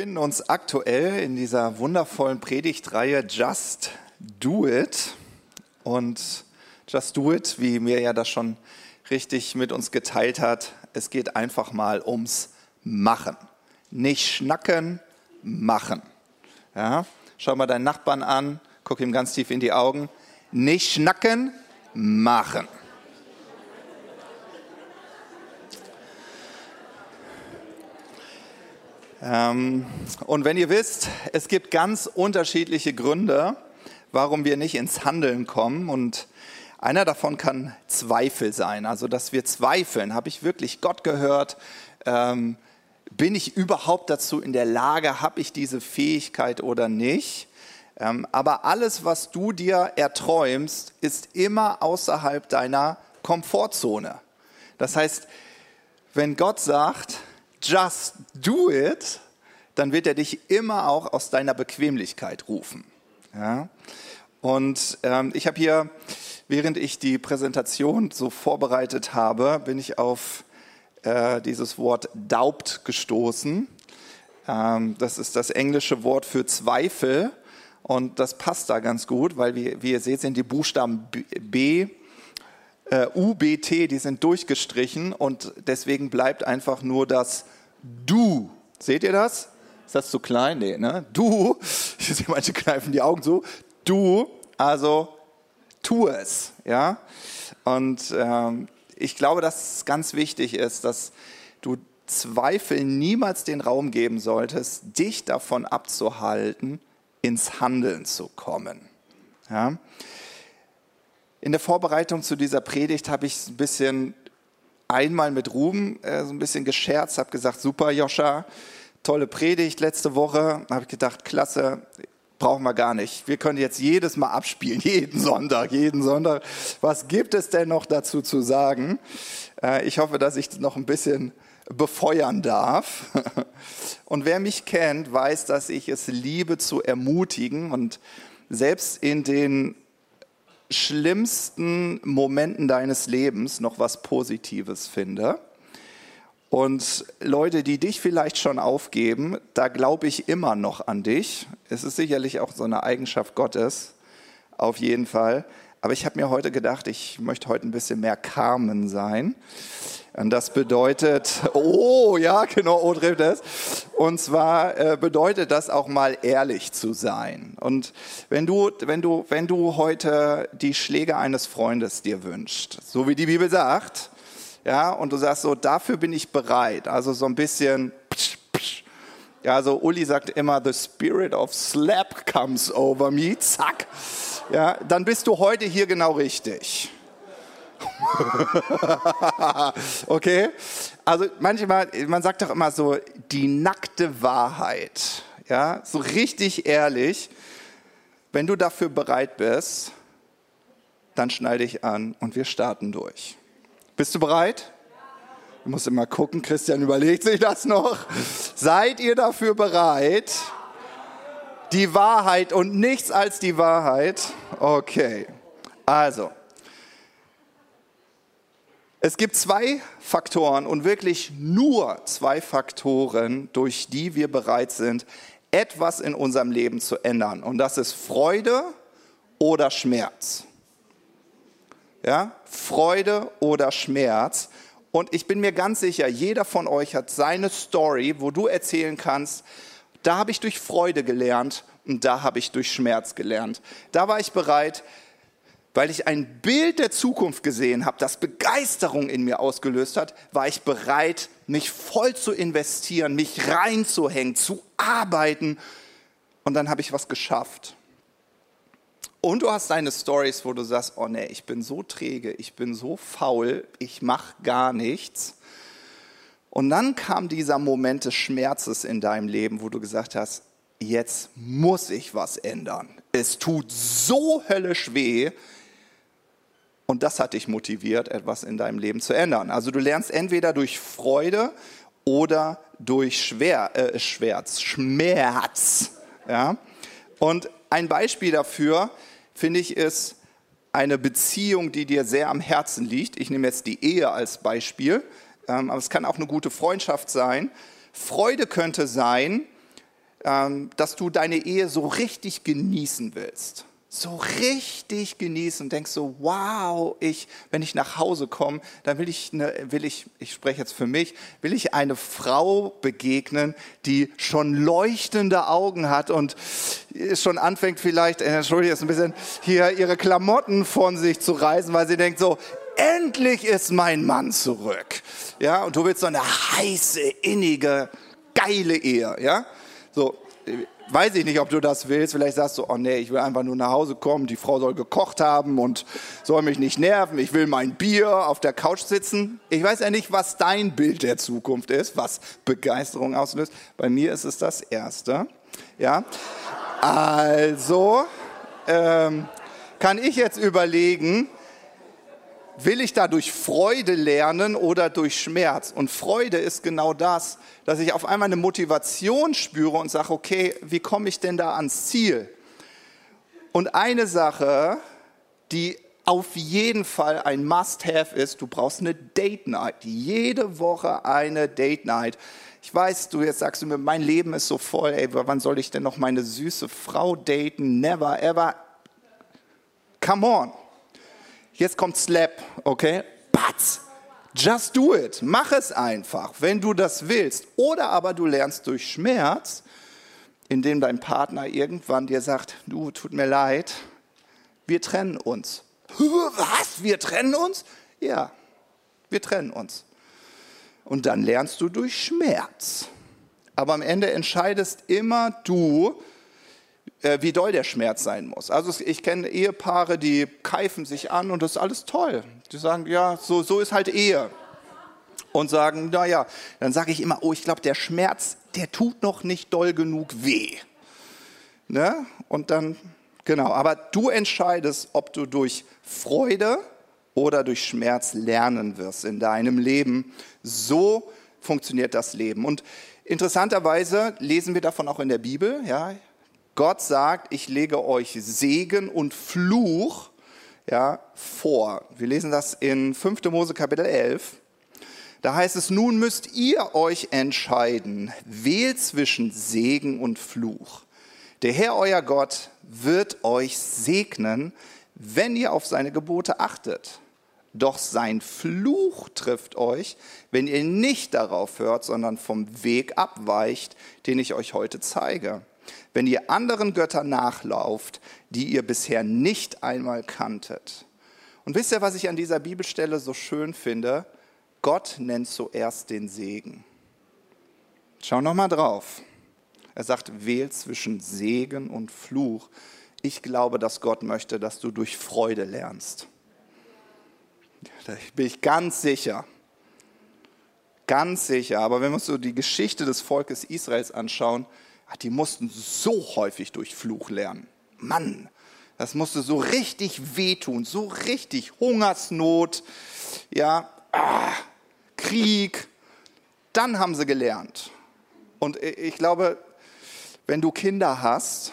befinden uns aktuell in dieser wundervollen Predigtreihe Just Do It. Und Just Do It, wie mir ja das schon richtig mit uns geteilt hat, es geht einfach mal ums Machen. Nicht schnacken, machen. Ja? Schau mal deinen Nachbarn an, guck ihm ganz tief in die Augen. Nicht schnacken, machen. Und wenn ihr wisst, es gibt ganz unterschiedliche Gründe, warum wir nicht ins Handeln kommen. Und einer davon kann Zweifel sein. Also, dass wir zweifeln. Habe ich wirklich Gott gehört? Ähm, bin ich überhaupt dazu in der Lage? Habe ich diese Fähigkeit oder nicht? Ähm, aber alles, was du dir erträumst, ist immer außerhalb deiner Komfortzone. Das heißt, wenn Gott sagt, just do it, dann wird er dich immer auch aus deiner Bequemlichkeit rufen. Ja? Und ähm, ich habe hier, während ich die Präsentation so vorbereitet habe, bin ich auf äh, dieses Wort daubt gestoßen. Ähm, das ist das englische Wort für Zweifel. Und das passt da ganz gut, weil wie, wie ihr seht, sind die Buchstaben B, B äh, UBT, die sind durchgestrichen und deswegen bleibt einfach nur das Du. Seht ihr das? Ist das zu klein? Nee, ne? Du, ich sehe manche kneifen die Augen so. Du, also tu es, ja? Und ähm, ich glaube, dass es ganz wichtig ist, dass du Zweifel niemals den Raum geben solltest, dich davon abzuhalten, ins Handeln zu kommen. Ja? In der Vorbereitung zu dieser Predigt habe ich ein bisschen einmal mit Ruben äh, so ein bisschen gescherzt, habe gesagt, super Joscha, tolle Predigt letzte Woche. Habe ich gedacht, klasse, brauchen wir gar nicht. Wir können jetzt jedes Mal abspielen, jeden Sonntag, jeden Sonntag. Was gibt es denn noch dazu zu sagen? Äh, ich hoffe, dass ich noch ein bisschen befeuern darf. Und wer mich kennt, weiß, dass ich es liebe zu ermutigen und selbst in den schlimmsten Momenten deines Lebens noch was Positives finde. Und Leute, die dich vielleicht schon aufgeben, da glaube ich immer noch an dich. Es ist sicherlich auch so eine Eigenschaft Gottes, auf jeden Fall. Aber ich habe mir heute gedacht, ich möchte heute ein bisschen mehr Carmen sein. Und das bedeutet, oh ja, genau, oh, trifft es. Und zwar äh, bedeutet das auch mal ehrlich zu sein. Und wenn du, wenn du, wenn du heute die Schläge eines Freundes dir wünschst, so wie die Bibel sagt, ja, und du sagst so, dafür bin ich bereit, also so ein bisschen, psch, psch. ja, also Uli sagt immer, the spirit of slap comes over me, zack, ja, dann bist du heute hier genau richtig. okay? Also manchmal, man sagt doch immer so, die nackte Wahrheit. Ja, so richtig ehrlich. Wenn du dafür bereit bist, dann schneide ich an und wir starten durch. Bist du bereit? Du musst immer gucken, Christian überlegt sich das noch. Seid ihr dafür bereit? Die Wahrheit und nichts als die Wahrheit? Okay. Also, es gibt zwei Faktoren und wirklich nur zwei Faktoren, durch die wir bereit sind, etwas in unserem Leben zu ändern. Und das ist Freude oder Schmerz. Ja, Freude oder Schmerz. Und ich bin mir ganz sicher, jeder von euch hat seine Story, wo du erzählen kannst, da habe ich durch Freude gelernt und da habe ich durch Schmerz gelernt. Da war ich bereit, weil ich ein Bild der Zukunft gesehen habe, das Begeisterung in mir ausgelöst hat, war ich bereit, mich voll zu investieren, mich reinzuhängen, zu arbeiten. Und dann habe ich was geschafft. Und du hast deine Stories, wo du sagst, oh nee, ich bin so träge, ich bin so faul, ich mache gar nichts. Und dann kam dieser Moment des Schmerzes in deinem Leben, wo du gesagt hast, jetzt muss ich was ändern. Es tut so höllisch weh, und das hat dich motiviert, etwas in deinem Leben zu ändern. Also du lernst entweder durch Freude oder durch Schwer, äh, Schmerz, Schmerz. Ja? Und ein Beispiel dafür, finde ich, ist eine Beziehung, die dir sehr am Herzen liegt. Ich nehme jetzt die Ehe als Beispiel, ähm, aber es kann auch eine gute Freundschaft sein. Freude könnte sein, ähm, dass du deine Ehe so richtig genießen willst so richtig genießen und denkst so, wow, ich, wenn ich nach Hause komme, dann will ich, eine, will ich, ich spreche jetzt für mich, will ich eine Frau begegnen, die schon leuchtende Augen hat und schon anfängt vielleicht, äh, entschuldige jetzt ein bisschen, hier ihre Klamotten von sich zu reißen, weil sie denkt so, endlich ist mein Mann zurück. Ja, und du willst so eine heiße, innige, geile Ehe, ja? So, weiß ich nicht, ob du das willst. Vielleicht sagst du, oh nee, ich will einfach nur nach Hause kommen, die Frau soll gekocht haben und soll mich nicht nerven. Ich will mein Bier auf der Couch sitzen. Ich weiß ja nicht, was dein Bild der Zukunft ist, was Begeisterung auslöst. Bei mir ist es das Erste. Ja, also ähm, kann ich jetzt überlegen, will ich dadurch Freude lernen oder durch Schmerz? Und Freude ist genau das, dass ich auf einmal eine Motivation spüre und sage, okay, wie komme ich denn da ans Ziel? Und eine Sache, die auf jeden Fall ein Must-Have ist, du brauchst eine Date-Night. Jede Woche eine Date-Night. Ich weiß, du jetzt sagst du mir, mein Leben ist so voll, ey, wann soll ich denn noch meine süße Frau daten? Never, ever. Come on. Jetzt kommt Slap, okay? Batz. Just do it. Mach es einfach, wenn du das willst. Oder aber du lernst durch Schmerz, indem dein Partner irgendwann dir sagt, du, tut mir leid, wir trennen uns. Was? Wir trennen uns? Ja, wir trennen uns. Und dann lernst du durch Schmerz. Aber am Ende entscheidest immer du, wie doll der Schmerz sein muss. Also ich kenne Ehepaare, die keifen sich an und das ist alles toll. Die sagen, ja, so, so ist halt Ehe. Und sagen, naja, dann sage ich immer, oh, ich glaube, der Schmerz, der tut noch nicht doll genug weh. Ne? Und dann, genau, aber du entscheidest, ob du durch Freude oder durch Schmerz lernen wirst in deinem Leben. So funktioniert das Leben. Und interessanterweise lesen wir davon auch in der Bibel. Ja, Gott sagt, ich lege euch Segen und Fluch ja, vor. Wir lesen das in 5. Mose Kapitel 11. Da heißt es, nun müsst ihr euch entscheiden, wählt zwischen Segen und Fluch. Der Herr, euer Gott, wird euch segnen, wenn ihr auf seine Gebote achtet. Doch sein Fluch trifft euch, wenn ihr nicht darauf hört, sondern vom Weg abweicht, den ich euch heute zeige wenn ihr anderen Göttern nachlauft, die ihr bisher nicht einmal kanntet. Und wisst ihr, was ich an dieser Bibelstelle so schön finde? Gott nennt zuerst den Segen. Schau noch mal drauf. Er sagt, wähl zwischen Segen und Fluch. Ich glaube, dass Gott möchte, dass du durch Freude lernst. Da bin ich ganz sicher. Ganz sicher. Aber wenn wir uns so die Geschichte des Volkes Israels anschauen, Ah, die mussten so häufig durch Fluch lernen. Mann, das musste so richtig wehtun, so richtig Hungersnot, ja, ah, Krieg. Dann haben sie gelernt. Und ich glaube, wenn du Kinder hast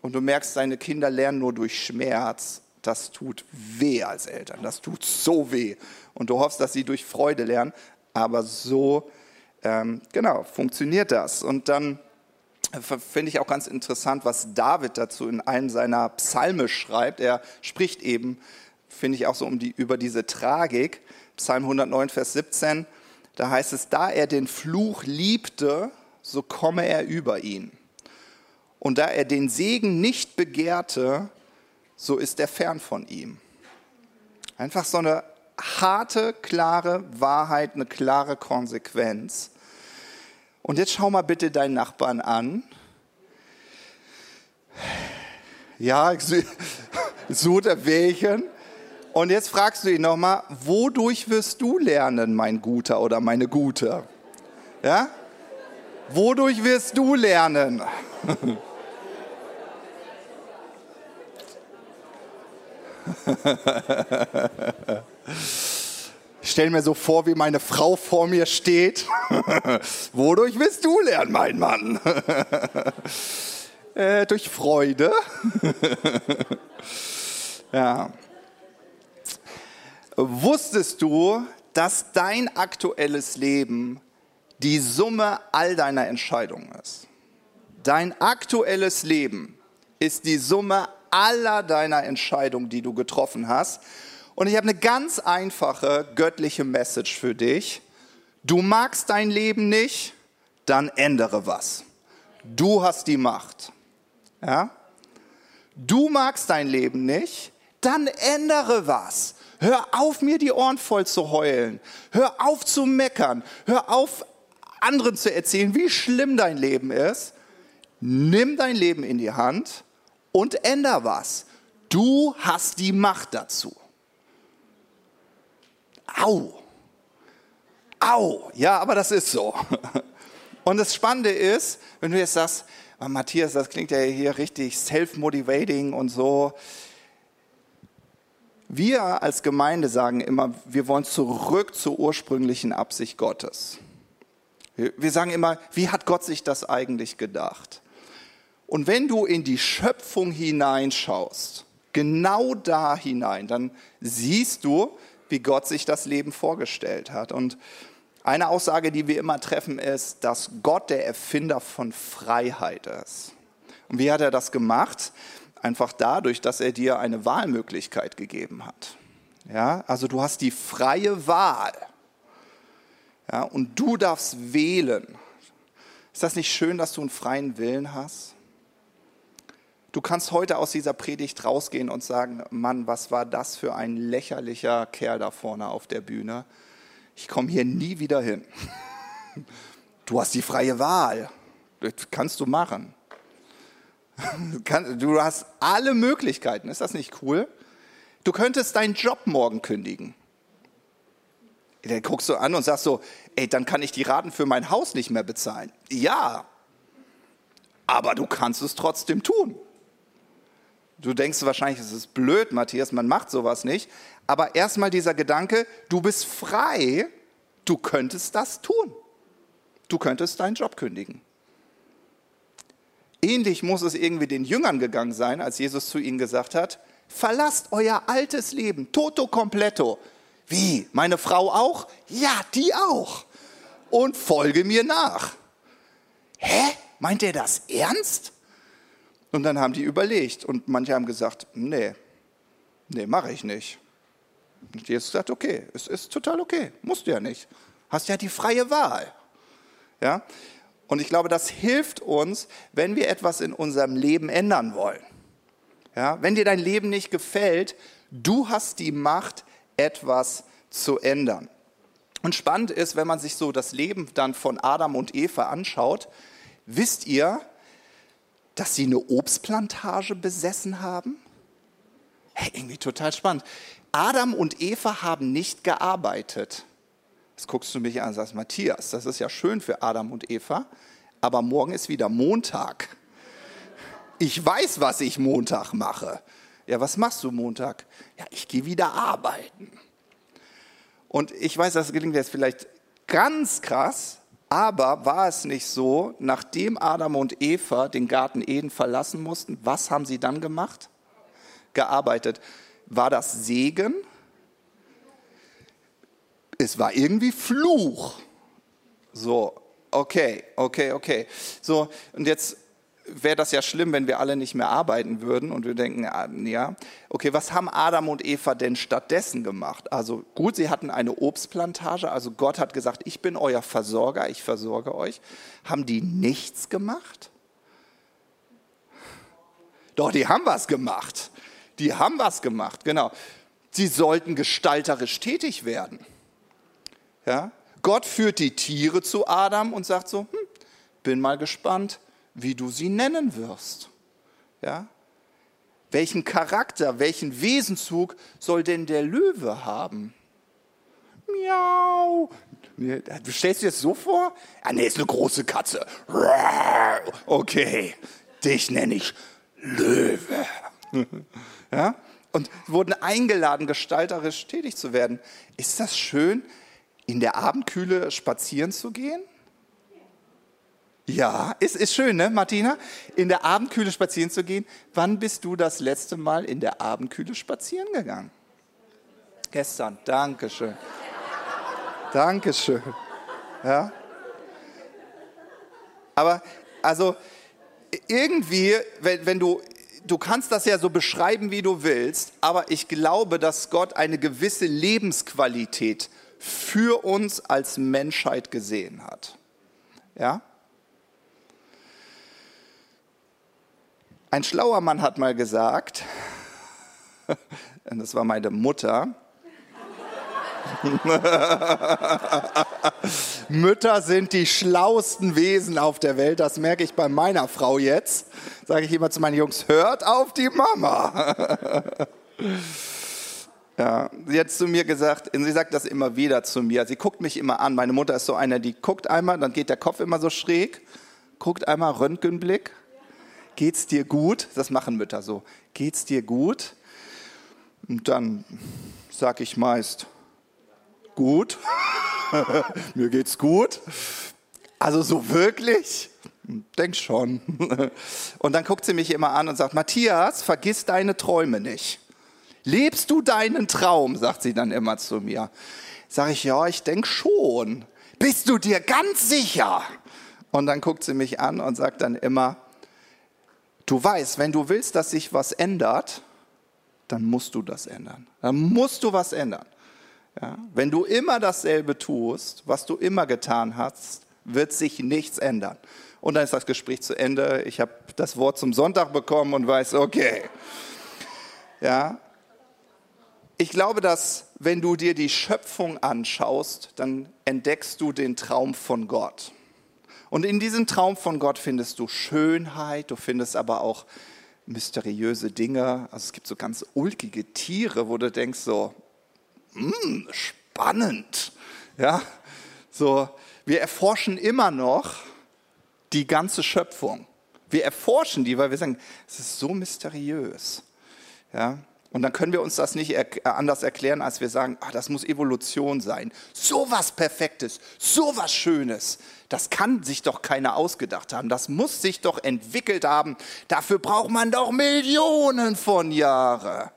und du merkst, deine Kinder lernen nur durch Schmerz, das tut weh als Eltern. Das tut so weh. Und du hoffst, dass sie durch Freude lernen. Aber so, ähm, genau, funktioniert das. Und dann finde ich auch ganz interessant, was David dazu in einem seiner Psalme schreibt. Er spricht eben, finde ich auch so um die, über diese Tragik. Psalm 109, Vers 17, da heißt es, da er den Fluch liebte, so komme er über ihn. Und da er den Segen nicht begehrte, so ist er fern von ihm. Einfach so eine harte, klare Wahrheit, eine klare Konsequenz. Und jetzt schau mal bitte deinen Nachbarn an. Ja, so der welchen. Und jetzt fragst du ihn nochmal, wodurch wirst du lernen, mein Guter oder meine Gute? Ja? Wodurch wirst du lernen? Ich stelle mir so vor, wie meine Frau vor mir steht. Wodurch willst du lernen, mein Mann? äh, durch Freude. ja. Wusstest du, dass dein aktuelles Leben die Summe all deiner Entscheidungen ist? dein aktuelles Leben ist die Summe aller deiner Entscheidungen, die du getroffen hast. Und ich habe eine ganz einfache göttliche Message für dich. Du magst dein Leben nicht, dann ändere was. Du hast die Macht. Ja? Du magst dein Leben nicht, dann ändere was. Hör auf, mir die Ohren voll zu heulen. Hör auf zu meckern. Hör auf, anderen zu erzählen, wie schlimm dein Leben ist. Nimm dein Leben in die Hand und änder was. Du hast die Macht dazu. Au. Au. Ja, aber das ist so. Und das Spannende ist, wenn du jetzt sagst, oh, Matthias, das klingt ja hier richtig self-motivating und so. Wir als Gemeinde sagen immer, wir wollen zurück zur ursprünglichen Absicht Gottes. Wir sagen immer, wie hat Gott sich das eigentlich gedacht? Und wenn du in die Schöpfung hineinschaust, genau da hinein, dann siehst du, wie Gott sich das Leben vorgestellt hat. Und eine Aussage, die wir immer treffen, ist, dass Gott der Erfinder von Freiheit ist. Und wie hat er das gemacht? Einfach dadurch, dass er dir eine Wahlmöglichkeit gegeben hat. Ja, also du hast die freie Wahl. Ja, und du darfst wählen. Ist das nicht schön, dass du einen freien Willen hast? Du kannst heute aus dieser Predigt rausgehen und sagen, Mann, was war das für ein lächerlicher Kerl da vorne auf der Bühne? Ich komme hier nie wieder hin. Du hast die freie Wahl. Das kannst du machen. Du hast alle Möglichkeiten. Ist das nicht cool? Du könntest deinen Job morgen kündigen. Dann guckst du an und sagst so, ey, dann kann ich die Raten für mein Haus nicht mehr bezahlen. Ja, aber du kannst es trotzdem tun. Du denkst wahrscheinlich, es ist blöd, Matthias, man macht sowas nicht. Aber erstmal dieser Gedanke, du bist frei, du könntest das tun. Du könntest deinen Job kündigen. Ähnlich muss es irgendwie den Jüngern gegangen sein, als Jesus zu ihnen gesagt hat, verlasst euer altes Leben, toto completo. Wie, meine Frau auch? Ja, die auch. Und folge mir nach. Hä? Meint ihr das ernst? Und dann haben die überlegt und manche haben gesagt, nee, nee, mache ich nicht. Und Jesus sagt, okay, es ist total okay, musst du ja nicht. Hast ja die freie Wahl. Ja? Und ich glaube, das hilft uns, wenn wir etwas in unserem Leben ändern wollen. Ja? Wenn dir dein Leben nicht gefällt, du hast die Macht, etwas zu ändern. Und spannend ist, wenn man sich so das Leben dann von Adam und Eva anschaut, wisst ihr, dass sie eine Obstplantage besessen haben? Hey, irgendwie total spannend. Adam und Eva haben nicht gearbeitet. Jetzt guckst du mich an und sagst, Matthias, das ist ja schön für Adam und Eva, aber morgen ist wieder Montag. Ich weiß, was ich Montag mache. Ja, was machst du Montag? Ja, ich gehe wieder arbeiten. Und ich weiß, das gelingt jetzt vielleicht ganz krass, aber war es nicht so, nachdem Adam und Eva den Garten Eden verlassen mussten, was haben sie dann gemacht? Gearbeitet. War das Segen? Es war irgendwie Fluch. So, okay, okay, okay. So, und jetzt wäre das ja schlimm, wenn wir alle nicht mehr arbeiten würden und wir denken, ah, ja, okay, was haben Adam und Eva denn stattdessen gemacht? Also gut, sie hatten eine Obstplantage, also Gott hat gesagt, ich bin euer Versorger, ich versorge euch. Haben die nichts gemacht? Doch, die haben was gemacht. Die haben was gemacht, genau. Sie sollten gestalterisch tätig werden. Ja? Gott führt die Tiere zu Adam und sagt so, hm, bin mal gespannt, wie du sie nennen wirst. Ja? Welchen Charakter, welchen Wesenzug soll denn der Löwe haben? Miau. Du stellst dir das so vor? Ah, nee, ist eine große Katze. Okay, dich nenne ich Löwe. Ja? Und wurden eingeladen, gestalterisch tätig zu werden. Ist das schön, in der Abendkühle spazieren zu gehen? Ja, ist, ist schön, ne, Martina? In der Abendkühle spazieren zu gehen. Wann bist du das letzte Mal in der Abendkühle spazieren gegangen? Gestern. Dankeschön. Dankeschön. Ja. Aber, also, irgendwie, wenn, wenn du, du kannst das ja so beschreiben, wie du willst, aber ich glaube, dass Gott eine gewisse Lebensqualität für uns als Menschheit gesehen hat. Ja? Ein schlauer Mann hat mal gesagt, das war meine Mutter, Mütter sind die schlauesten Wesen auf der Welt. Das merke ich bei meiner Frau jetzt. Sage ich immer zu meinen Jungs, hört auf die Mama. ja, sie hat zu mir gesagt, sie sagt das immer wieder zu mir. Sie guckt mich immer an. Meine Mutter ist so eine, die guckt einmal, dann geht der Kopf immer so schräg, guckt einmal Röntgenblick. Geht's dir gut? Das machen Mütter so. Geht's dir gut? Und dann sage ich meist, gut. Mir geht's gut. Also so wirklich? Denk schon. Und dann guckt sie mich immer an und sagt, Matthias, vergiss deine Träume nicht. Lebst du deinen Traum, sagt sie dann immer zu mir. Sag ich, ja, ich denk schon. Bist du dir ganz sicher? Und dann guckt sie mich an und sagt dann immer, du weißt, wenn du willst, dass sich was ändert, dann musst du das ändern. Dann musst du was ändern. Ja? Wenn du immer dasselbe tust, was du immer getan hast, wird sich nichts ändern. Und dann ist das Gespräch zu Ende. Ich habe das Wort zum Sonntag bekommen und weiß, okay. Ja. Ich glaube, dass wenn du dir die Schöpfung anschaust, dann entdeckst du den Traum von Gott. Und in diesem Traum von Gott findest du Schönheit, du findest aber auch mysteriöse Dinge. Also es gibt so ganz ulkige Tiere, wo du denkst so, hm, spannend. Ja, so, wir erforschen immer noch die ganze Schöpfung. Wir erforschen die, weil wir sagen, es ist so mysteriös. Ja, und dann können wir uns das nicht er anders erklären, als wir sagen, ach, das muss Evolution sein. So was Perfektes, so was Schönes. Das kann sich doch keiner ausgedacht haben. Das muss sich doch entwickelt haben. Dafür braucht man doch Millionen von Jahren.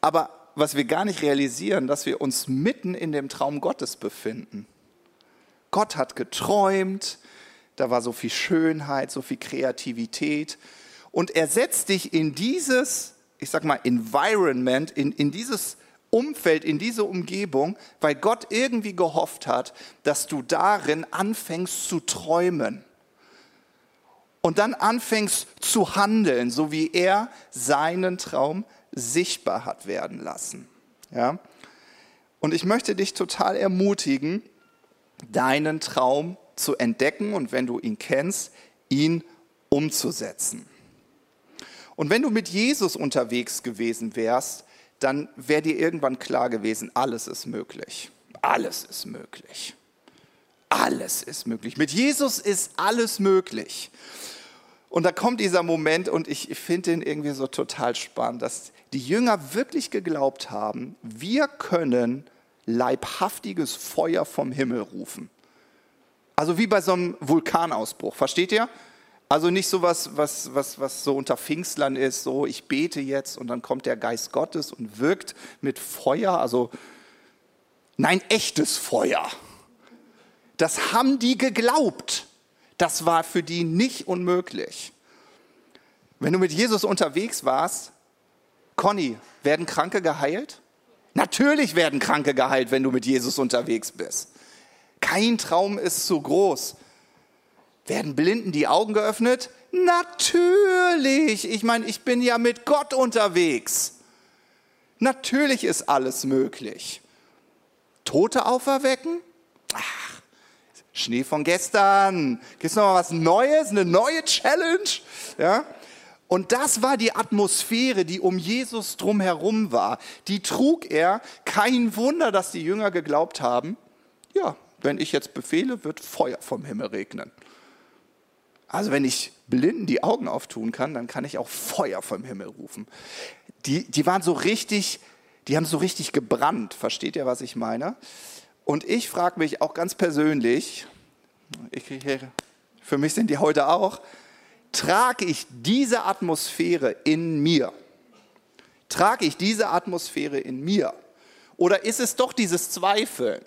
Aber was wir gar nicht realisieren, dass wir uns mitten in dem Traum Gottes befinden. Gott hat geträumt, da war so viel Schönheit, so viel Kreativität. Und er setzt dich in dieses, ich sag mal, Environment, in, in dieses Umfeld, in diese Umgebung, weil Gott irgendwie gehofft hat, dass du darin anfängst zu träumen. Und dann anfängst zu handeln, so wie er seinen Traum sichtbar hat werden lassen. Ja? Und ich möchte dich total ermutigen, deinen Traum zu entdecken und wenn du ihn kennst, ihn umzusetzen. Und wenn du mit Jesus unterwegs gewesen wärst, dann wäre dir irgendwann klar gewesen, alles ist möglich. Alles ist möglich. Alles ist möglich. Mit Jesus ist alles möglich. Und da kommt dieser Moment und ich finde den irgendwie so total spannend, dass die Jünger wirklich geglaubt haben, wir können leibhaftiges Feuer vom Himmel rufen. Also wie bei so einem Vulkanausbruch, versteht ihr? Also nicht so was, was, was, was so unter Pfingstlern ist, so ich bete jetzt und dann kommt der Geist Gottes und wirkt mit Feuer, also nein, echtes Feuer. Das haben die geglaubt. Das war für die nicht unmöglich. Wenn du mit Jesus unterwegs warst, Conny, werden Kranke geheilt? Natürlich werden Kranke geheilt, wenn du mit Jesus unterwegs bist. Kein Traum ist zu groß. Werden Blinden die Augen geöffnet? Natürlich. Ich meine, ich bin ja mit Gott unterwegs. Natürlich ist alles möglich. Tote auferwecken? Ach, Schnee von gestern. Gibt es noch mal was Neues, eine neue Challenge? Ja? Und das war die Atmosphäre, die um Jesus drumherum war. Die trug er. Kein Wunder, dass die Jünger geglaubt haben, ja, wenn ich jetzt befehle, wird Feuer vom Himmel regnen. Also wenn ich Blinden die Augen auftun kann, dann kann ich auch Feuer vom Himmel rufen. Die, die waren so richtig, die haben so richtig gebrannt. Versteht ihr, was ich meine? Und ich frage mich auch ganz persönlich, ich, für mich sind die heute auch, trage ich diese Atmosphäre in mir? Trage ich diese Atmosphäre in mir? Oder ist es doch dieses Zweifeln?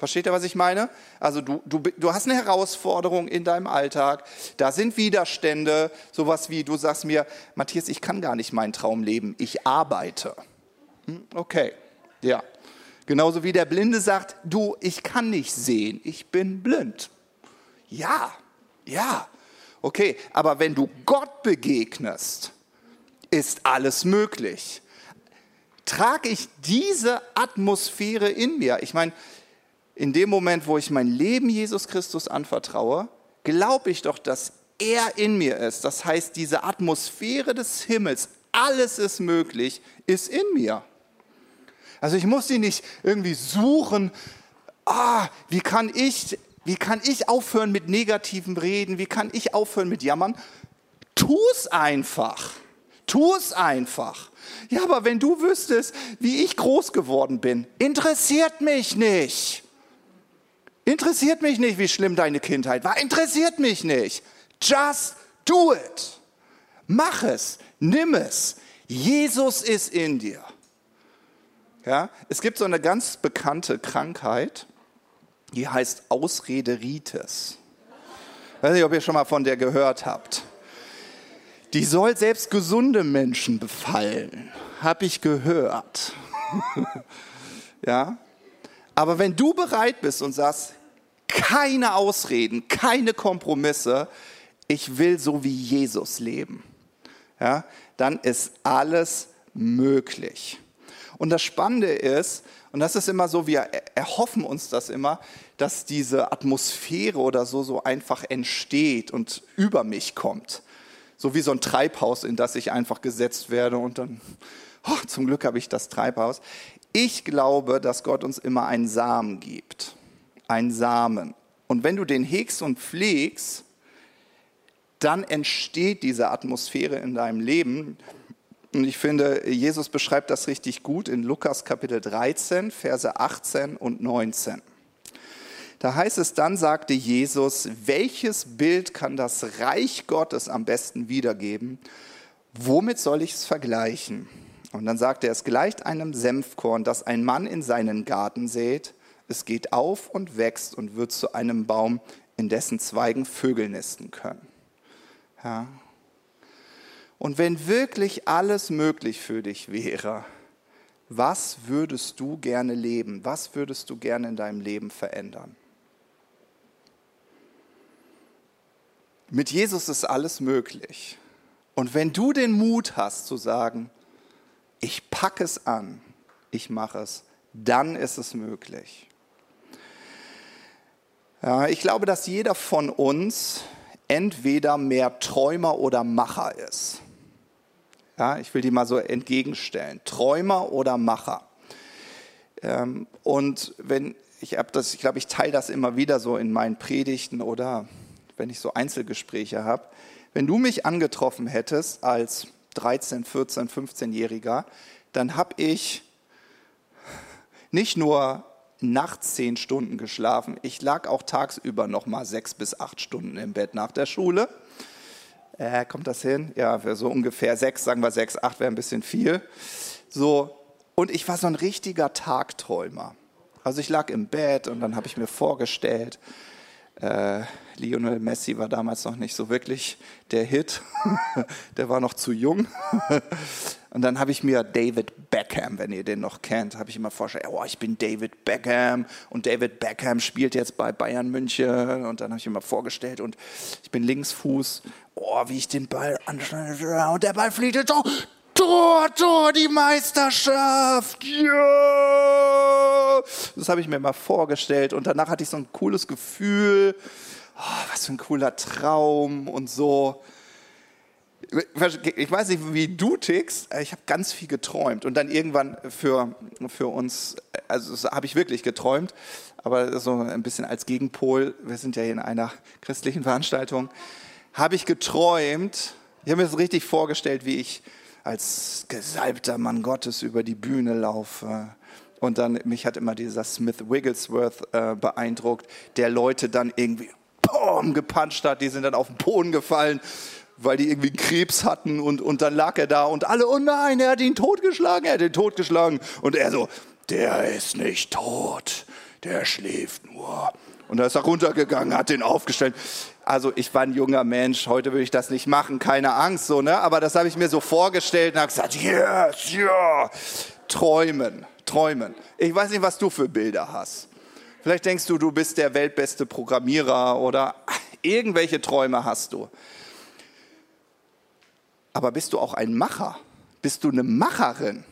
Versteht ihr, was ich meine? Also du, du, du hast eine Herausforderung in deinem Alltag, da sind Widerstände, sowas wie, du sagst mir, Matthias, ich kann gar nicht meinen Traum leben, ich arbeite. Hm, okay, ja. Genauso wie der Blinde sagt, du, ich kann nicht sehen, ich bin blind. Ja, ja, okay, aber wenn du Gott begegnest, ist alles möglich. Trage ich diese Atmosphäre in mir? Ich meine, in dem Moment, wo ich mein Leben Jesus Christus anvertraue, glaube ich doch, dass er in mir ist. Das heißt, diese Atmosphäre des Himmels, alles ist möglich, ist in mir. Also ich muss sie nicht irgendwie suchen, ah, wie kann ich, wie kann ich aufhören mit negativem Reden, wie kann ich aufhören mit Jammern? Tu es einfach. Tu es einfach. Ja, aber wenn du wüsstest, wie ich groß geworden bin, interessiert mich nicht. Interessiert mich nicht, wie schlimm deine Kindheit war. Interessiert mich nicht. Just do it. Mach es. Nimm es. Jesus ist in dir. Ja, es gibt so eine ganz bekannte Krankheit, die heißt Ausrederitis. Weiß nicht, ob ihr schon mal von der gehört habt. Die soll selbst gesunde Menschen befallen, habe ich gehört. ja, aber wenn du bereit bist und sagst, keine Ausreden, keine Kompromisse, ich will so wie Jesus leben, ja, dann ist alles möglich. Und das Spannende ist, und das ist immer so, wir erhoffen uns das immer, dass diese Atmosphäre oder so so einfach entsteht und über mich kommt. So wie so ein Treibhaus, in das ich einfach gesetzt werde und dann, oh, zum Glück habe ich das Treibhaus. Ich glaube, dass Gott uns immer einen Samen gibt. Einen Samen. Und wenn du den hegst und pflegst, dann entsteht diese Atmosphäre in deinem Leben. Und ich finde, Jesus beschreibt das richtig gut in Lukas Kapitel 13, Verse 18 und 19. Da heißt es, dann sagte Jesus, welches Bild kann das Reich Gottes am besten wiedergeben? Womit soll ich es vergleichen? Und dann sagt er, es gleicht einem Senfkorn, das ein Mann in seinen Garten sät. Es geht auf und wächst und wird zu einem Baum, in dessen Zweigen Vögel nisten können. Ja. Und wenn wirklich alles möglich für dich wäre, was würdest du gerne leben? Was würdest du gerne in deinem Leben verändern? Mit Jesus ist alles möglich. Und wenn du den Mut hast zu sagen, ich packe es an, ich mache es, dann ist es möglich. Ja, ich glaube, dass jeder von uns entweder mehr Träumer oder Macher ist. Ja, ich will die mal so entgegenstellen. Träumer oder Macher. Ähm, und wenn ich habe das, ich glaube, ich teile das immer wieder so in meinen Predigten oder wenn ich so Einzelgespräche habe. Wenn du mich angetroffen hättest als 13, 14, 15-Jähriger, dann habe ich nicht nur nachts zehn Stunden geschlafen, ich lag auch tagsüber noch mal sechs bis acht Stunden im Bett nach der Schule. Äh, kommt das hin? Ja, so ungefähr sechs, sagen wir sechs, acht wäre ein bisschen viel. So, und ich war so ein richtiger Tagträumer. Also ich lag im Bett und dann habe ich mir vorgestellt, äh, Lionel Messi war damals noch nicht so wirklich der Hit. der war noch zu jung. Und dann habe ich mir David Beckham, wenn ihr den noch kennt, habe ich immer vorgestellt, oh, ich bin David Beckham. Und David Beckham spielt jetzt bei Bayern München. Und dann habe ich mir mal vorgestellt und ich bin Linksfuß, oh, wie ich den Ball anschneide. Und der Ball fliegt jetzt so, Tor, Tor, die Meisterschaft. Ja! Das habe ich mir mal vorgestellt und danach hatte ich so ein cooles Gefühl. Oh, was für ein cooler Traum und so. Ich weiß nicht, wie du tickst. Ich habe ganz viel geträumt und dann irgendwann für, für uns, also habe ich wirklich geträumt, aber so ein bisschen als Gegenpol, wir sind ja hier in einer christlichen Veranstaltung, habe ich geträumt, ich habe mir das richtig vorgestellt, wie ich als gesalbter Mann Gottes über die Bühne laufe. Und dann, mich hat immer dieser Smith Wigglesworth äh, beeindruckt, der Leute dann irgendwie boom, gepuncht hat, die sind dann auf den Boden gefallen, weil die irgendwie Krebs hatten und, und dann lag er da und alle, oh nein, er hat ihn totgeschlagen, er hat ihn totgeschlagen. Und er so, der ist nicht tot, der schläft nur. Und da ist er runtergegangen, hat den aufgestellt. Also ich war ein junger Mensch, heute würde ich das nicht machen, keine Angst, so, ne? Aber das habe ich mir so vorgestellt und habe gesagt, yes, ja. Yeah. Träumen, träumen. Ich weiß nicht, was du für Bilder hast. Vielleicht denkst du, du bist der weltbeste Programmierer oder irgendwelche Träume hast du. Aber bist du auch ein Macher? Bist du eine Macherin?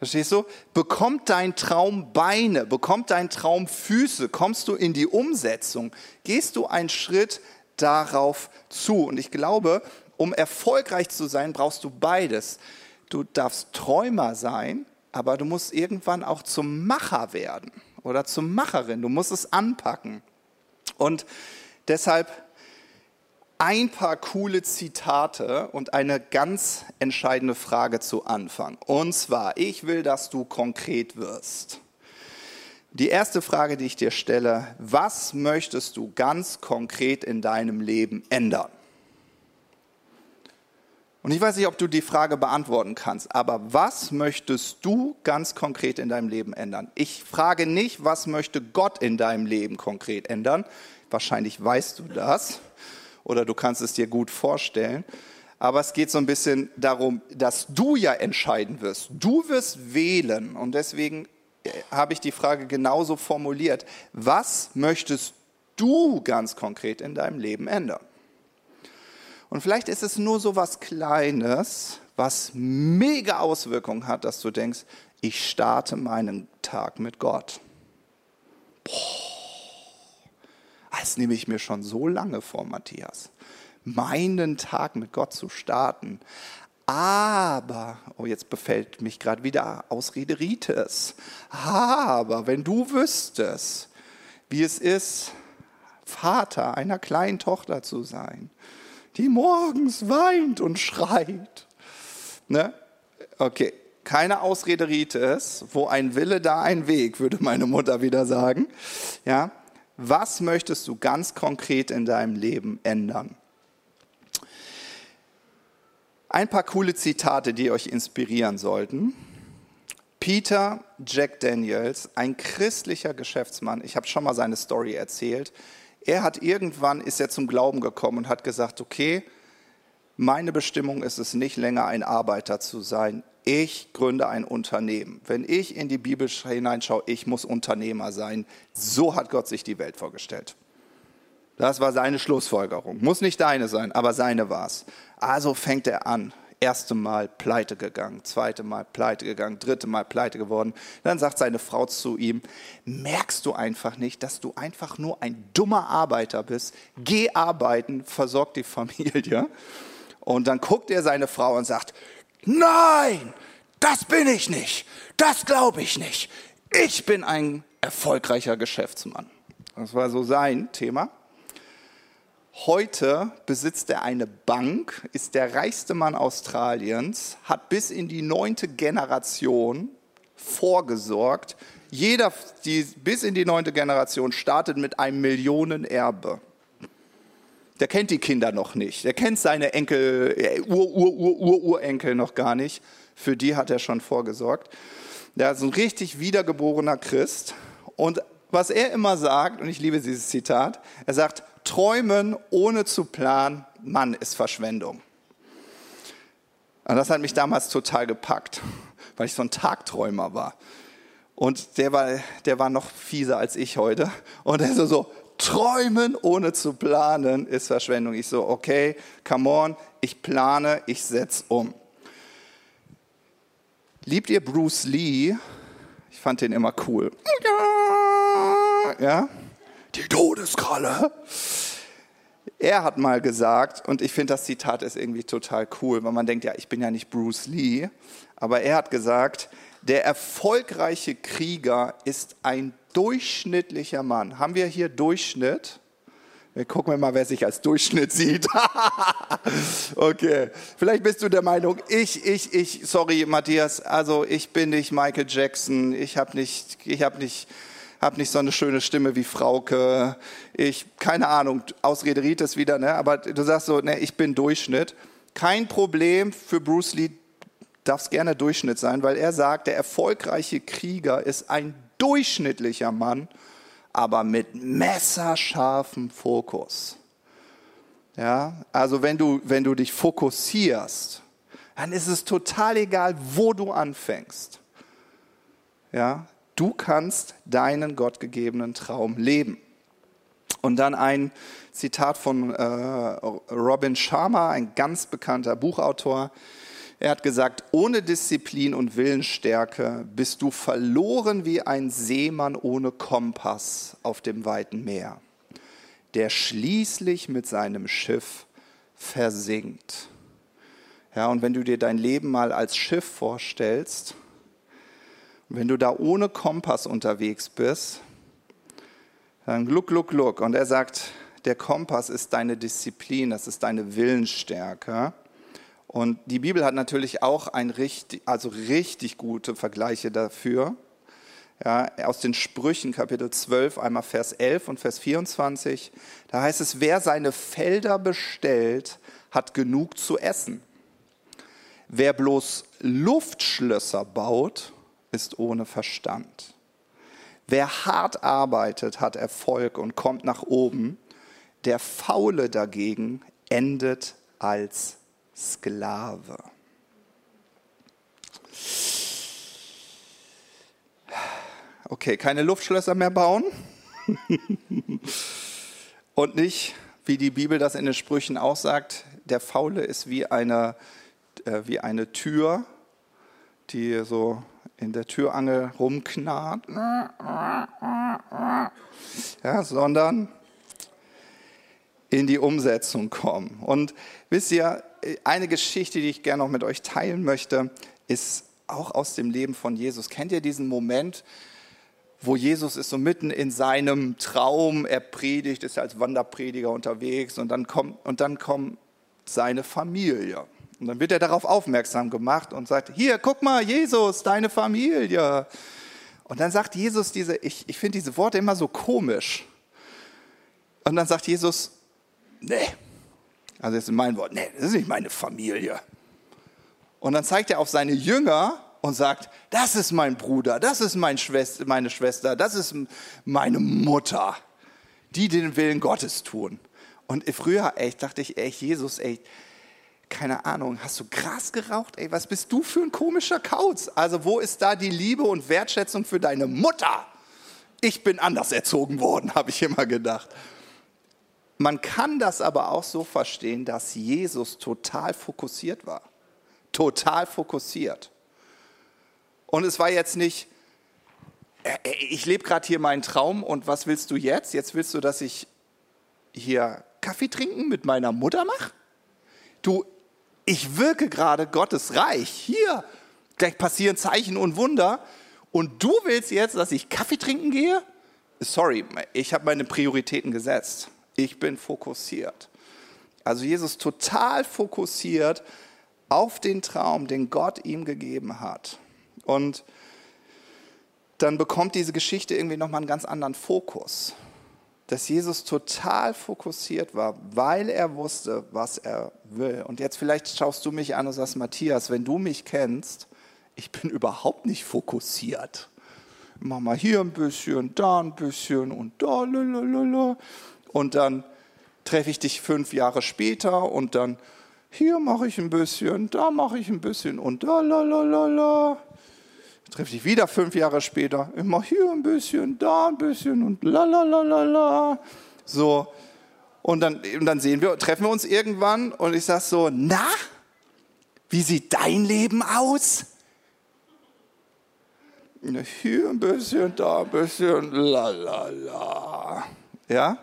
Verstehst du? Bekommt dein Traum Beine, bekommt dein Traum Füße, kommst du in die Umsetzung, gehst du einen Schritt darauf zu. Und ich glaube, um erfolgreich zu sein, brauchst du beides. Du darfst Träumer sein, aber du musst irgendwann auch zum Macher werden oder zum Macherin. Du musst es anpacken. Und deshalb ein paar coole Zitate und eine ganz entscheidende Frage zu Anfang. Und zwar, ich will, dass du konkret wirst. Die erste Frage, die ich dir stelle, was möchtest du ganz konkret in deinem Leben ändern? Und ich weiß nicht, ob du die Frage beantworten kannst, aber was möchtest du ganz konkret in deinem Leben ändern? Ich frage nicht, was möchte Gott in deinem Leben konkret ändern? Wahrscheinlich weißt du das oder du kannst es dir gut vorstellen. Aber es geht so ein bisschen darum, dass du ja entscheiden wirst. Du wirst wählen. Und deswegen äh, habe ich die Frage genauso formuliert. Was möchtest du ganz konkret in deinem Leben ändern? Und vielleicht ist es nur so was Kleines, was mega Auswirkungen hat, dass du denkst, ich starte meinen Tag mit Gott. Boah das nehme ich mir schon so lange vor, Matthias. Meinen Tag mit Gott zu starten. Aber, oh, jetzt befällt mich gerade wieder Ausrede Rites. Aber wenn du wüsstest, wie es ist, Vater einer kleinen Tochter zu sein, die morgens weint und schreit. Ne? Okay, keine Ausrede Rites, wo ein Wille, da ein Weg, würde meine Mutter wieder sagen. Ja, was möchtest du ganz konkret in deinem Leben ändern? Ein paar coole Zitate, die euch inspirieren sollten. Peter Jack Daniels, ein christlicher Geschäftsmann, ich habe schon mal seine Story erzählt. Er hat irgendwann ist er zum Glauben gekommen und hat gesagt, okay, meine Bestimmung ist es nicht länger ein Arbeiter zu sein ich gründe ein Unternehmen. Wenn ich in die Bibel hineinschaue, ich muss Unternehmer sein. So hat Gott sich die Welt vorgestellt. Das war seine Schlussfolgerung. Muss nicht deine sein, aber seine war es. Also fängt er an. Erste Mal pleite gegangen, zweite Mal pleite gegangen, dritte Mal pleite geworden. Dann sagt seine Frau zu ihm, merkst du einfach nicht, dass du einfach nur ein dummer Arbeiter bist? Geh arbeiten, versorg die Familie. Und dann guckt er seine Frau und sagt, Nein, das bin ich nicht. Das glaube ich nicht. Ich bin ein erfolgreicher Geschäftsmann. Das war so sein Thema. Heute besitzt er eine Bank, ist der reichste Mann Australiens, hat bis in die neunte Generation vorgesorgt. Jeder, die bis in die neunte Generation startet mit einem Millionenerbe der kennt die Kinder noch nicht. Der kennt seine Enkel, äh, Ur, Ur, Ur, Ur, Urenkel noch gar nicht. Für die hat er schon vorgesorgt. Der ist ein richtig wiedergeborener Christ. Und was er immer sagt, und ich liebe dieses Zitat, er sagt, träumen ohne zu planen, Mann, ist Verschwendung. Und das hat mich damals total gepackt, weil ich so ein Tagträumer war. Und der war, der war noch fieser als ich heute. Und er so, so Träumen ohne zu planen ist Verschwendung. Ich so, okay, come on, ich plane, ich setze um. Liebt ihr Bruce Lee? Ich fand den immer cool. Ja? Die Todeskralle. Er hat mal gesagt, und ich finde das Zitat ist irgendwie total cool, weil man denkt, ja, ich bin ja nicht Bruce Lee, aber er hat gesagt, der erfolgreiche Krieger ist ein durchschnittlicher Mann. Haben wir hier Durchschnitt? Wir gucken mal, wer sich als Durchschnitt sieht. okay, vielleicht bist du der Meinung, ich, ich, ich, sorry Matthias, also ich bin nicht Michael Jackson, ich habe nicht, ich habe nicht, habe nicht so eine schöne Stimme wie Frauke. Ich, keine Ahnung, Ausrede Rites wieder, ne? aber du sagst so, ne, ich bin Durchschnitt. Kein Problem für Bruce Lee, darf es gerne Durchschnitt sein, weil er sagt, der erfolgreiche Krieger ist ein durchschnittlicher Mann, aber mit messerscharfem Fokus. Ja, also wenn du, wenn du dich fokussierst, dann ist es total egal, wo du anfängst. Ja, du kannst deinen gottgegebenen Traum leben. Und dann ein Zitat von äh, Robin Sharma, ein ganz bekannter Buchautor. Er hat gesagt, ohne Disziplin und Willensstärke bist du verloren wie ein Seemann ohne Kompass auf dem weiten Meer, der schließlich mit seinem Schiff versinkt. Ja, und wenn du dir dein Leben mal als Schiff vorstellst, wenn du da ohne Kompass unterwegs bist, dann gluck, gluck, gluck. Und er sagt, der Kompass ist deine Disziplin, das ist deine Willensstärke. Und die Bibel hat natürlich auch ein richtig, also richtig gute Vergleiche dafür. Ja, aus den Sprüchen Kapitel 12, einmal Vers 11 und Vers 24. Da heißt es, wer seine Felder bestellt, hat genug zu essen. Wer bloß Luftschlösser baut, ist ohne Verstand. Wer hart arbeitet, hat Erfolg und kommt nach oben. Der Faule dagegen endet als Sklave. Okay, keine Luftschlösser mehr bauen. Und nicht, wie die Bibel das in den Sprüchen auch sagt, der Faule ist wie eine, äh, wie eine Tür, die so in der Türangel rumknarrt. Ja, sondern in die Umsetzung kommen. Und wisst ihr, eine Geschichte, die ich gerne noch mit euch teilen möchte, ist auch aus dem Leben von Jesus. Kennt ihr diesen Moment, wo Jesus ist so mitten in seinem Traum, er predigt, ist als Wanderprediger unterwegs und dann kommt, und dann kommt seine Familie. Und dann wird er darauf aufmerksam gemacht und sagt, hier, guck mal, Jesus, deine Familie. Und dann sagt Jesus diese, ich, ich finde diese Worte immer so komisch. Und dann sagt Jesus, nee, also jetzt in meinen Worten, nee, das ist nicht meine Familie. Und dann zeigt er auf seine Jünger und sagt, das ist mein Bruder, das ist mein Schwester, meine Schwester, das ist meine Mutter, die den Willen Gottes tun. Und früher, ey, dachte ich, ey, Jesus, ey, keine Ahnung, hast du Gras geraucht? Ey, was bist du für ein komischer Kauz? Also wo ist da die Liebe und Wertschätzung für deine Mutter? Ich bin anders erzogen worden, habe ich immer gedacht. Man kann das aber auch so verstehen, dass Jesus total fokussiert war. Total fokussiert. Und es war jetzt nicht, äh, äh, ich lebe gerade hier meinen Traum und was willst du jetzt? Jetzt willst du, dass ich hier Kaffee trinken mit meiner Mutter mache? Du, ich wirke gerade Gottes Reich. Hier, gleich passieren Zeichen und Wunder. Und du willst jetzt, dass ich Kaffee trinken gehe? Sorry, ich habe meine Prioritäten gesetzt ich bin fokussiert. Also Jesus total fokussiert auf den Traum, den Gott ihm gegeben hat. Und dann bekommt diese Geschichte irgendwie nochmal einen ganz anderen Fokus. Dass Jesus total fokussiert war, weil er wusste, was er will. Und jetzt vielleicht schaust du mich an und sagst, Matthias, wenn du mich kennst, ich bin überhaupt nicht fokussiert. Mach mal hier ein bisschen, da ein bisschen und da, lalalala und dann treffe ich dich fünf Jahre später und dann hier mache ich ein bisschen, da mache ich ein bisschen und da la la la la. Treffe ich wieder fünf Jahre später, immer hier ein bisschen, da ein bisschen und la la la la la. So. Und dann, und dann sehen wir, treffen wir uns irgendwann und ich sage so, na, wie sieht dein Leben aus? Hier ein bisschen, da ein bisschen, la la la. Ja?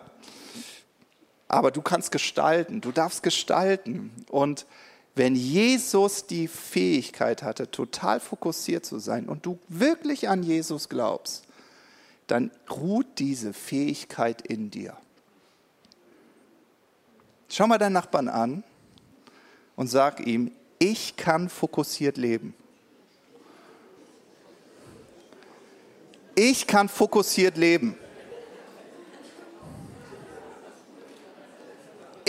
Aber du kannst gestalten, du darfst gestalten. Und wenn Jesus die Fähigkeit hatte, total fokussiert zu sein und du wirklich an Jesus glaubst, dann ruht diese Fähigkeit in dir. Schau mal deinen Nachbarn an und sag ihm, ich kann fokussiert leben. Ich kann fokussiert leben.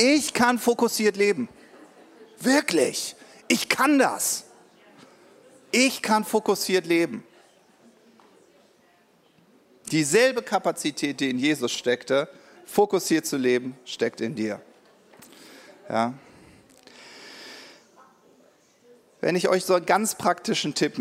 Ich kann fokussiert leben. Wirklich. Ich kann das. Ich kann fokussiert leben. Dieselbe Kapazität, die in Jesus steckte, fokussiert zu leben, steckt in dir. Ja. Wenn ich euch so einen ganz praktischen Tipp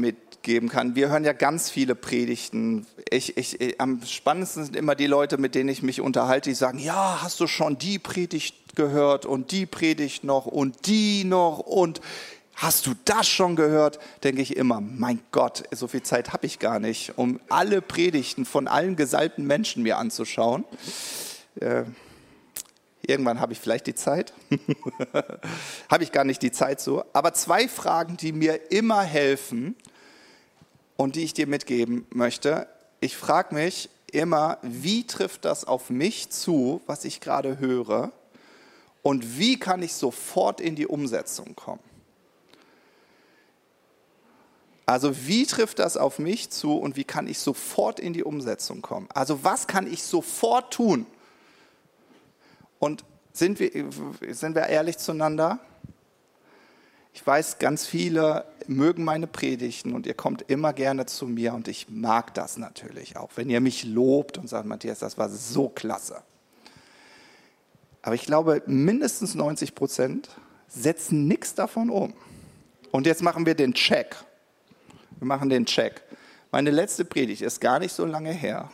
mitgeben kann, wir hören ja ganz viele Predigten. Ich, ich, am spannendsten sind immer die Leute, mit denen ich mich unterhalte, die sagen, ja, hast du schon die Predigt gehört und die Predigt noch und die noch und Hast du das schon gehört? Denke ich immer, mein Gott, so viel Zeit habe ich gar nicht, um alle Predigten von allen gesalbten Menschen mir anzuschauen. Äh, irgendwann habe ich vielleicht die Zeit. habe ich gar nicht die Zeit so. Aber zwei Fragen, die mir immer helfen und die ich dir mitgeben möchte. Ich frage mich immer, wie trifft das auf mich zu, was ich gerade höre? Und wie kann ich sofort in die Umsetzung kommen? Also wie trifft das auf mich zu und wie kann ich sofort in die Umsetzung kommen? Also was kann ich sofort tun? Und sind wir, sind wir ehrlich zueinander? Ich weiß, ganz viele mögen meine Predigten und ihr kommt immer gerne zu mir und ich mag das natürlich auch, wenn ihr mich lobt und sagt, Matthias, das war so klasse. Aber ich glaube, mindestens 90 Prozent setzen nichts davon um. Und jetzt machen wir den Check. Wir machen den Check. Meine letzte Predigt ist gar nicht so lange her.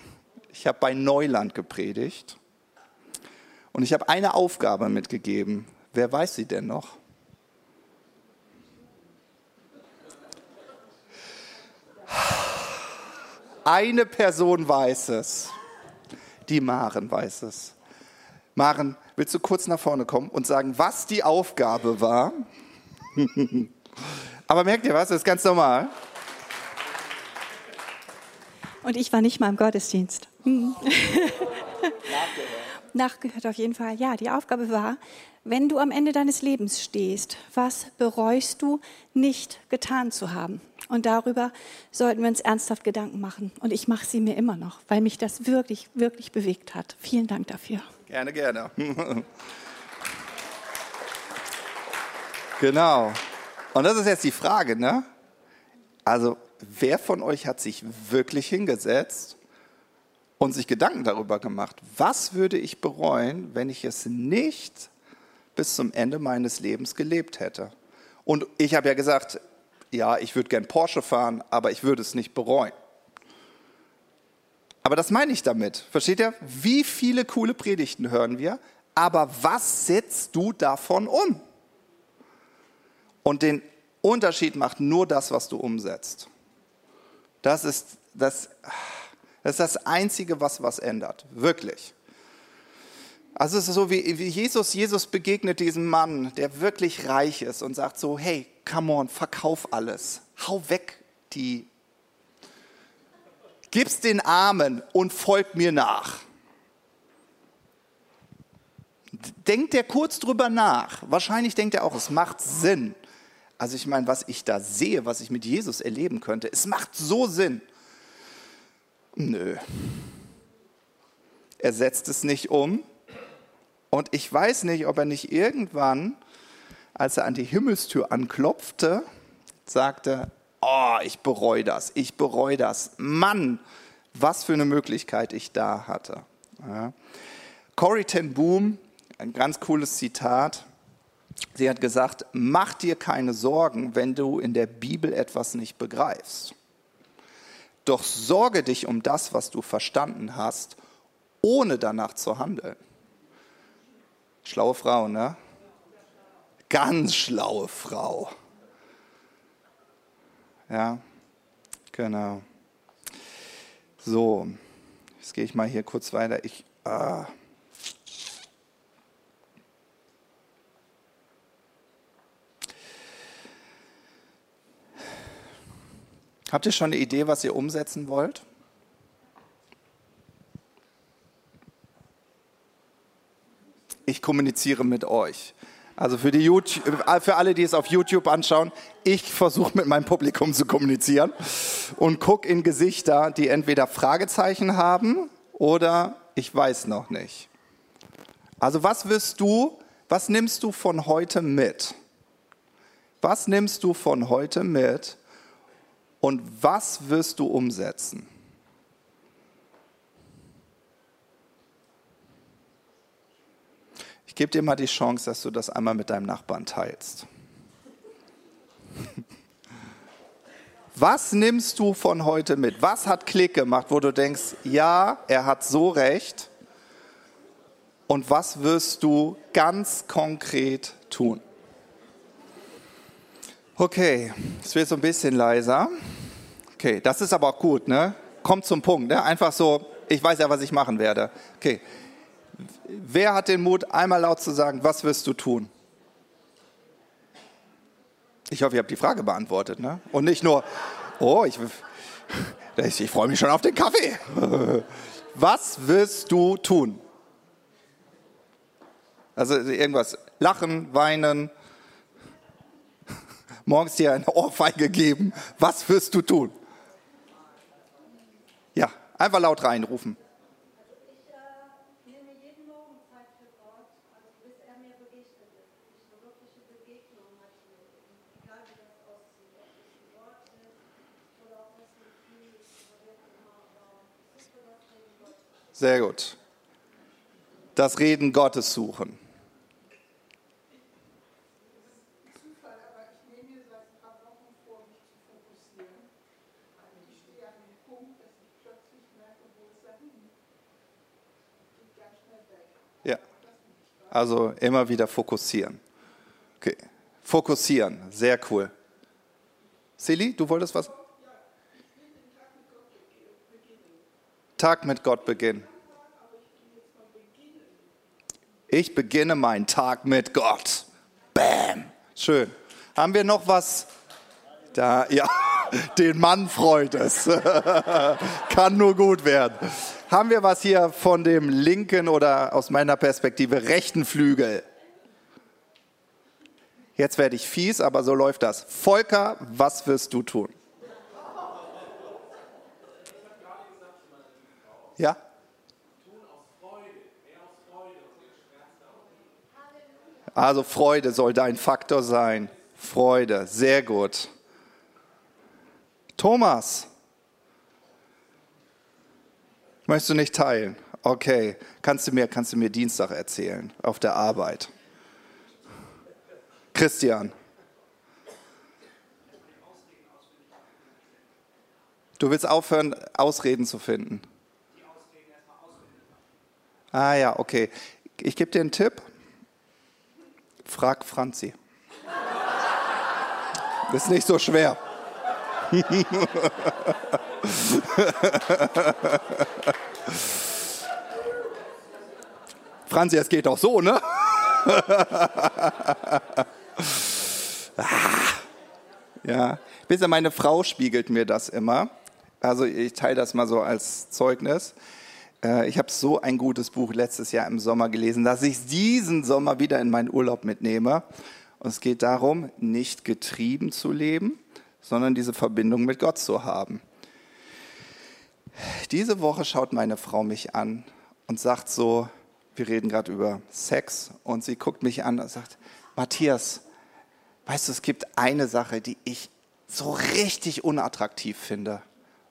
Ich habe bei Neuland gepredigt und ich habe eine Aufgabe mitgegeben. Wer weiß sie denn noch? Eine Person weiß es. Die Maren weiß es. Maren, willst du kurz nach vorne kommen und sagen, was die Aufgabe war? Aber merkt ihr was? Das ist ganz normal. Und ich war nicht mal im Gottesdienst. Hm. Nachgehört auf jeden Fall. Ja, die Aufgabe war, wenn du am Ende deines Lebens stehst, was bereust du nicht getan zu haben? Und darüber sollten wir uns ernsthaft Gedanken machen. Und ich mache sie mir immer noch, weil mich das wirklich, wirklich bewegt hat. Vielen Dank dafür. Gerne, gerne. genau. Und das ist jetzt die Frage, ne? Also, wer von euch hat sich wirklich hingesetzt und sich Gedanken darüber gemacht, was würde ich bereuen, wenn ich es nicht bis zum Ende meines Lebens gelebt hätte? Und ich habe ja gesagt, ja, ich würde gern Porsche fahren, aber ich würde es nicht bereuen. Aber das meine ich damit. Versteht ihr? Wie viele coole Predigten hören wir, aber was setzt du davon um? Und den Unterschied macht nur das, was du umsetzt. Das ist das, das, ist das Einzige, was was ändert. Wirklich. Also es ist so, wie, Jesus, Jesus begegnet diesem Mann, der wirklich reich ist und sagt so, hey, come on, verkauf alles. Hau weg die, gib's den Armen und folg mir nach. Denkt er kurz drüber nach. Wahrscheinlich denkt er auch, es macht Sinn. Also ich meine, was ich da sehe, was ich mit Jesus erleben könnte, es macht so Sinn. Nö. Er setzt es nicht um. Und ich weiß nicht, ob er nicht irgendwann, als er an die Himmelstür anklopfte, sagte, oh, ich bereue das, ich bereue das. Mann, was für eine Möglichkeit ich da hatte. Ja. Corrie ten Boom, ein ganz cooles Zitat, Sie hat gesagt, mach dir keine Sorgen, wenn du in der Bibel etwas nicht begreifst. Doch sorge dich um das, was du verstanden hast, ohne danach zu handeln. Schlaue Frau, ne? Ganz schlaue Frau. Ja, genau. So, jetzt gehe ich mal hier kurz weiter. Ich, ah. Habt ihr schon eine Idee, was ihr umsetzen wollt? Ich kommuniziere mit euch. Also für, die YouTube, für alle, die es auf YouTube anschauen, ich versuche mit meinem Publikum zu kommunizieren und gucke in Gesichter, die entweder Fragezeichen haben oder ich weiß noch nicht. Also was wirst du, was nimmst du von heute mit? Was nimmst du von heute mit, und was wirst du umsetzen? Ich gebe dir mal die Chance, dass du das einmal mit deinem Nachbarn teilst. Was nimmst du von heute mit? Was hat Klick gemacht, wo du denkst, ja, er hat so recht? Und was wirst du ganz konkret tun? Okay, es wird so ein bisschen leiser. Okay, das ist aber auch gut, ne? Kommt zum Punkt, ne? Einfach so, ich weiß ja, was ich machen werde. Okay. Wer hat den Mut, einmal laut zu sagen, was wirst du tun? Ich hoffe, ihr habt die Frage beantwortet, ne? Und nicht nur, oh, ich, ich, freue mich schon auf den Kaffee. Was wirst du tun? Also irgendwas, lachen, weinen, morgens dir eine Ohrfeige geben. Was wirst du tun? Ja, einfach laut reinrufen. Sehr gut. Das Reden Gottes suchen. Ja, also immer wieder fokussieren. Okay, fokussieren, sehr cool. Silly, du wolltest was? Tag mit Gott beginnen. Ich beginne meinen Tag mit Gott. Bam. Schön. Haben wir noch was? Da, ja, den Mann freut es. Kann nur gut werden. Haben wir was hier von dem linken oder aus meiner Perspektive rechten Flügel? Jetzt werde ich fies, aber so läuft das. Volker, was wirst du tun? Ja? Also Freude soll dein Faktor sein. Freude, sehr gut. Thomas, möchtest du nicht teilen? Okay, kannst du mir, kannst du mir Dienstag erzählen auf der Arbeit? Christian. Du willst aufhören, Ausreden zu finden. Ah ja, okay. Ich gebe dir einen Tipp. Frag Franzi. Ist nicht so schwer. Franzi, es geht auch so, ne? ja, wisst ihr, meine Frau spiegelt mir das immer. Also ich teile das mal so als Zeugnis. Äh, ich habe so ein gutes Buch letztes Jahr im Sommer gelesen, dass ich diesen Sommer wieder in meinen Urlaub mitnehme. Und es geht darum, nicht getrieben zu leben, sondern diese Verbindung mit Gott zu haben. Diese Woche schaut meine Frau mich an und sagt so, wir reden gerade über Sex, und sie guckt mich an und sagt, Matthias, weißt du, es gibt eine Sache, die ich so richtig unattraktiv finde.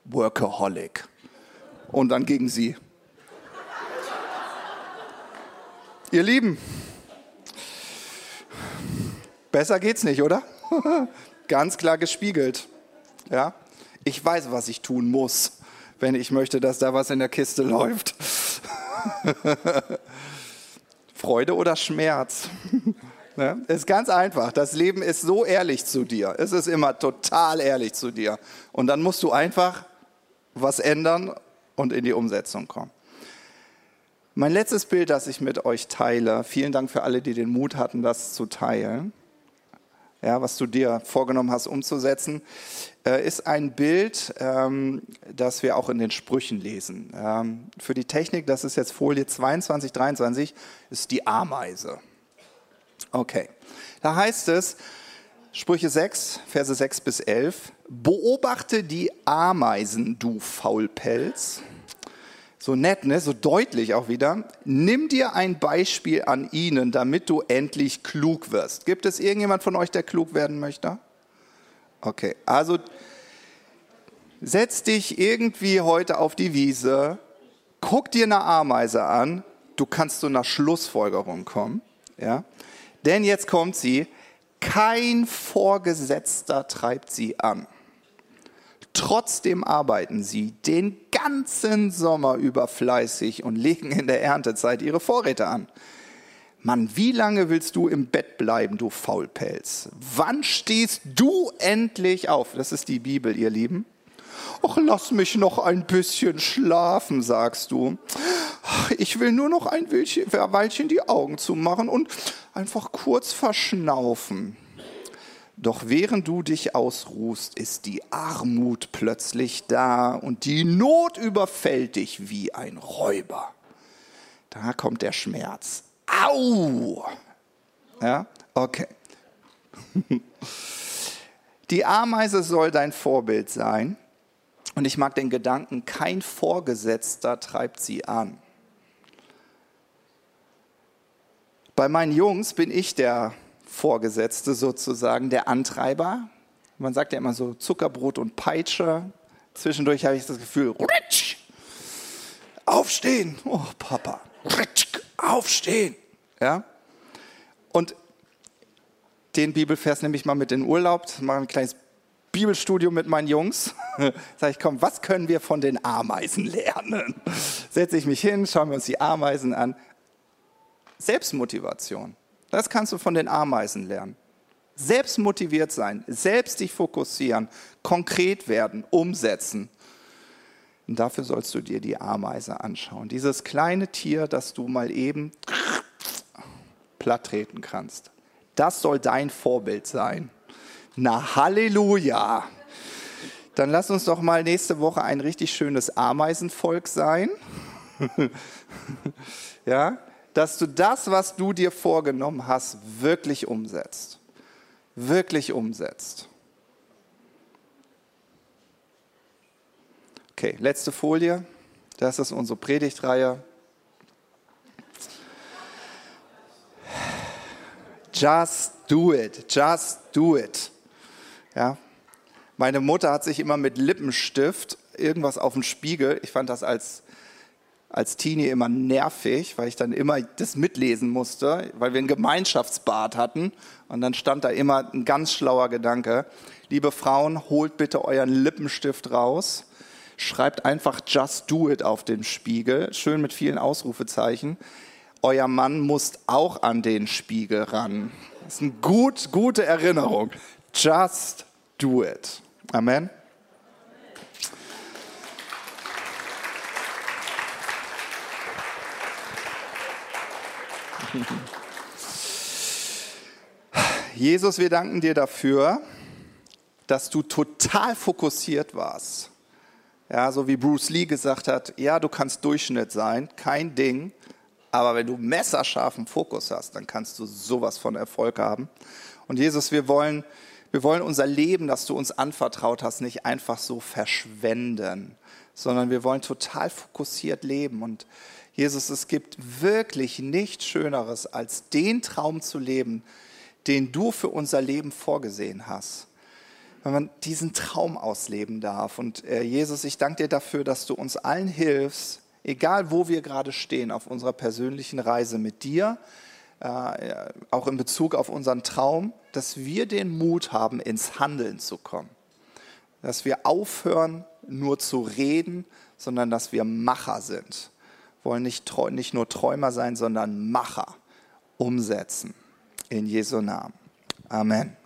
Workaholic. Und dann ging sie. Ihr Lieben, besser geht's nicht, oder? Ganz klar gespiegelt. Ja? Ich weiß, was ich tun muss, wenn ich möchte, dass da was in der Kiste läuft. Freude oder Schmerz? Ja, ist ganz einfach. Das Leben ist so ehrlich zu dir. Es ist immer total ehrlich zu dir. Und dann musst du einfach was ändern und in die Umsetzung kommen. Mein letztes Bild, das ich mit euch teile, vielen Dank für alle, die den Mut hatten, das zu teilen, ja, was du dir vorgenommen hast umzusetzen, äh, ist ein Bild, ähm, das wir auch in den Sprüchen lesen. Ähm, für die Technik, das ist jetzt Folie 22, 23, ist die Ameise. Okay, da heißt es, Sprüche 6, Verse 6 bis 11, beobachte die Ameisen, du Faulpelz so nett, ne? so deutlich auch wieder. Nimm dir ein Beispiel an ihnen, damit du endlich klug wirst. Gibt es irgendjemand von euch, der klug werden möchte? Okay, also setz dich irgendwie heute auf die Wiese, guck dir eine Ameise an, du kannst zu einer Schlussfolgerung kommen. Ja? Denn jetzt kommt sie, kein Vorgesetzter treibt sie an. Trotzdem arbeiten sie den ganzen Sommer über fleißig und legen in der Erntezeit ihre Vorräte an. Mann, wie lange willst du im Bett bleiben, du Faulpelz? Wann stehst du endlich auf? Das ist die Bibel, ihr Lieben. Ach, lass mich noch ein bisschen schlafen, sagst du. Ich will nur noch ein Weilchen die Augen zumachen und einfach kurz verschnaufen. Doch während du dich ausruhst, ist die Armut plötzlich da und die Not überfällt dich wie ein Räuber. Da kommt der Schmerz. Au! Ja, okay. Die Ameise soll dein Vorbild sein. Und ich mag den Gedanken, kein Vorgesetzter treibt sie an. Bei meinen Jungs bin ich der Vorgesetzte sozusagen, der Antreiber. Man sagt ja immer so Zuckerbrot und Peitsche. Zwischendurch habe ich das Gefühl, aufstehen, oh Papa, aufstehen. Ja? Und den Bibelvers nehme ich mal mit in Urlaub, mache ein kleines Bibelstudium mit meinen Jungs. Sag ich, komm, was können wir von den Ameisen lernen? Setze ich mich hin, schauen wir uns die Ameisen an. Selbstmotivation. Das kannst du von den Ameisen lernen. Selbst motiviert sein, selbst dich fokussieren, konkret werden, umsetzen. Und dafür sollst du dir die Ameise anschauen. Dieses kleine Tier, das du mal eben platt treten kannst. Das soll dein Vorbild sein. Na Halleluja! Dann lass uns doch mal nächste Woche ein richtig schönes Ameisenvolk sein. ja, dass du das, was du dir vorgenommen hast, wirklich umsetzt. Wirklich umsetzt. Okay, letzte Folie. Das ist unsere Predigtreihe. Just do it, just do it. Ja? Meine Mutter hat sich immer mit Lippenstift irgendwas auf den Spiegel, ich fand das als als Teenie immer nervig, weil ich dann immer das mitlesen musste, weil wir ein Gemeinschaftsbad hatten und dann stand da immer ein ganz schlauer Gedanke. Liebe Frauen, holt bitte euren Lippenstift raus, schreibt einfach Just Do It auf den Spiegel, schön mit vielen Ausrufezeichen. Euer Mann muss auch an den Spiegel ran. Das ist eine gut, gute Erinnerung. Just Do It. Amen. Jesus, wir danken dir dafür, dass du total fokussiert warst. Ja, so wie Bruce Lee gesagt hat, ja, du kannst Durchschnitt sein, kein Ding, aber wenn du messerscharfen Fokus hast, dann kannst du sowas von Erfolg haben. Und Jesus, wir wollen, wir wollen unser Leben, das du uns anvertraut hast, nicht einfach so verschwenden, sondern wir wollen total fokussiert leben und Jesus, es gibt wirklich nichts Schöneres, als den Traum zu leben, den du für unser Leben vorgesehen hast. Wenn man diesen Traum ausleben darf. Und äh, Jesus, ich danke dir dafür, dass du uns allen hilfst, egal wo wir gerade stehen auf unserer persönlichen Reise mit dir, äh, auch in Bezug auf unseren Traum, dass wir den Mut haben, ins Handeln zu kommen. Dass wir aufhören, nur zu reden, sondern dass wir Macher sind wollen nicht, nicht nur Träumer sein, sondern Macher umsetzen. In Jesu Namen. Amen.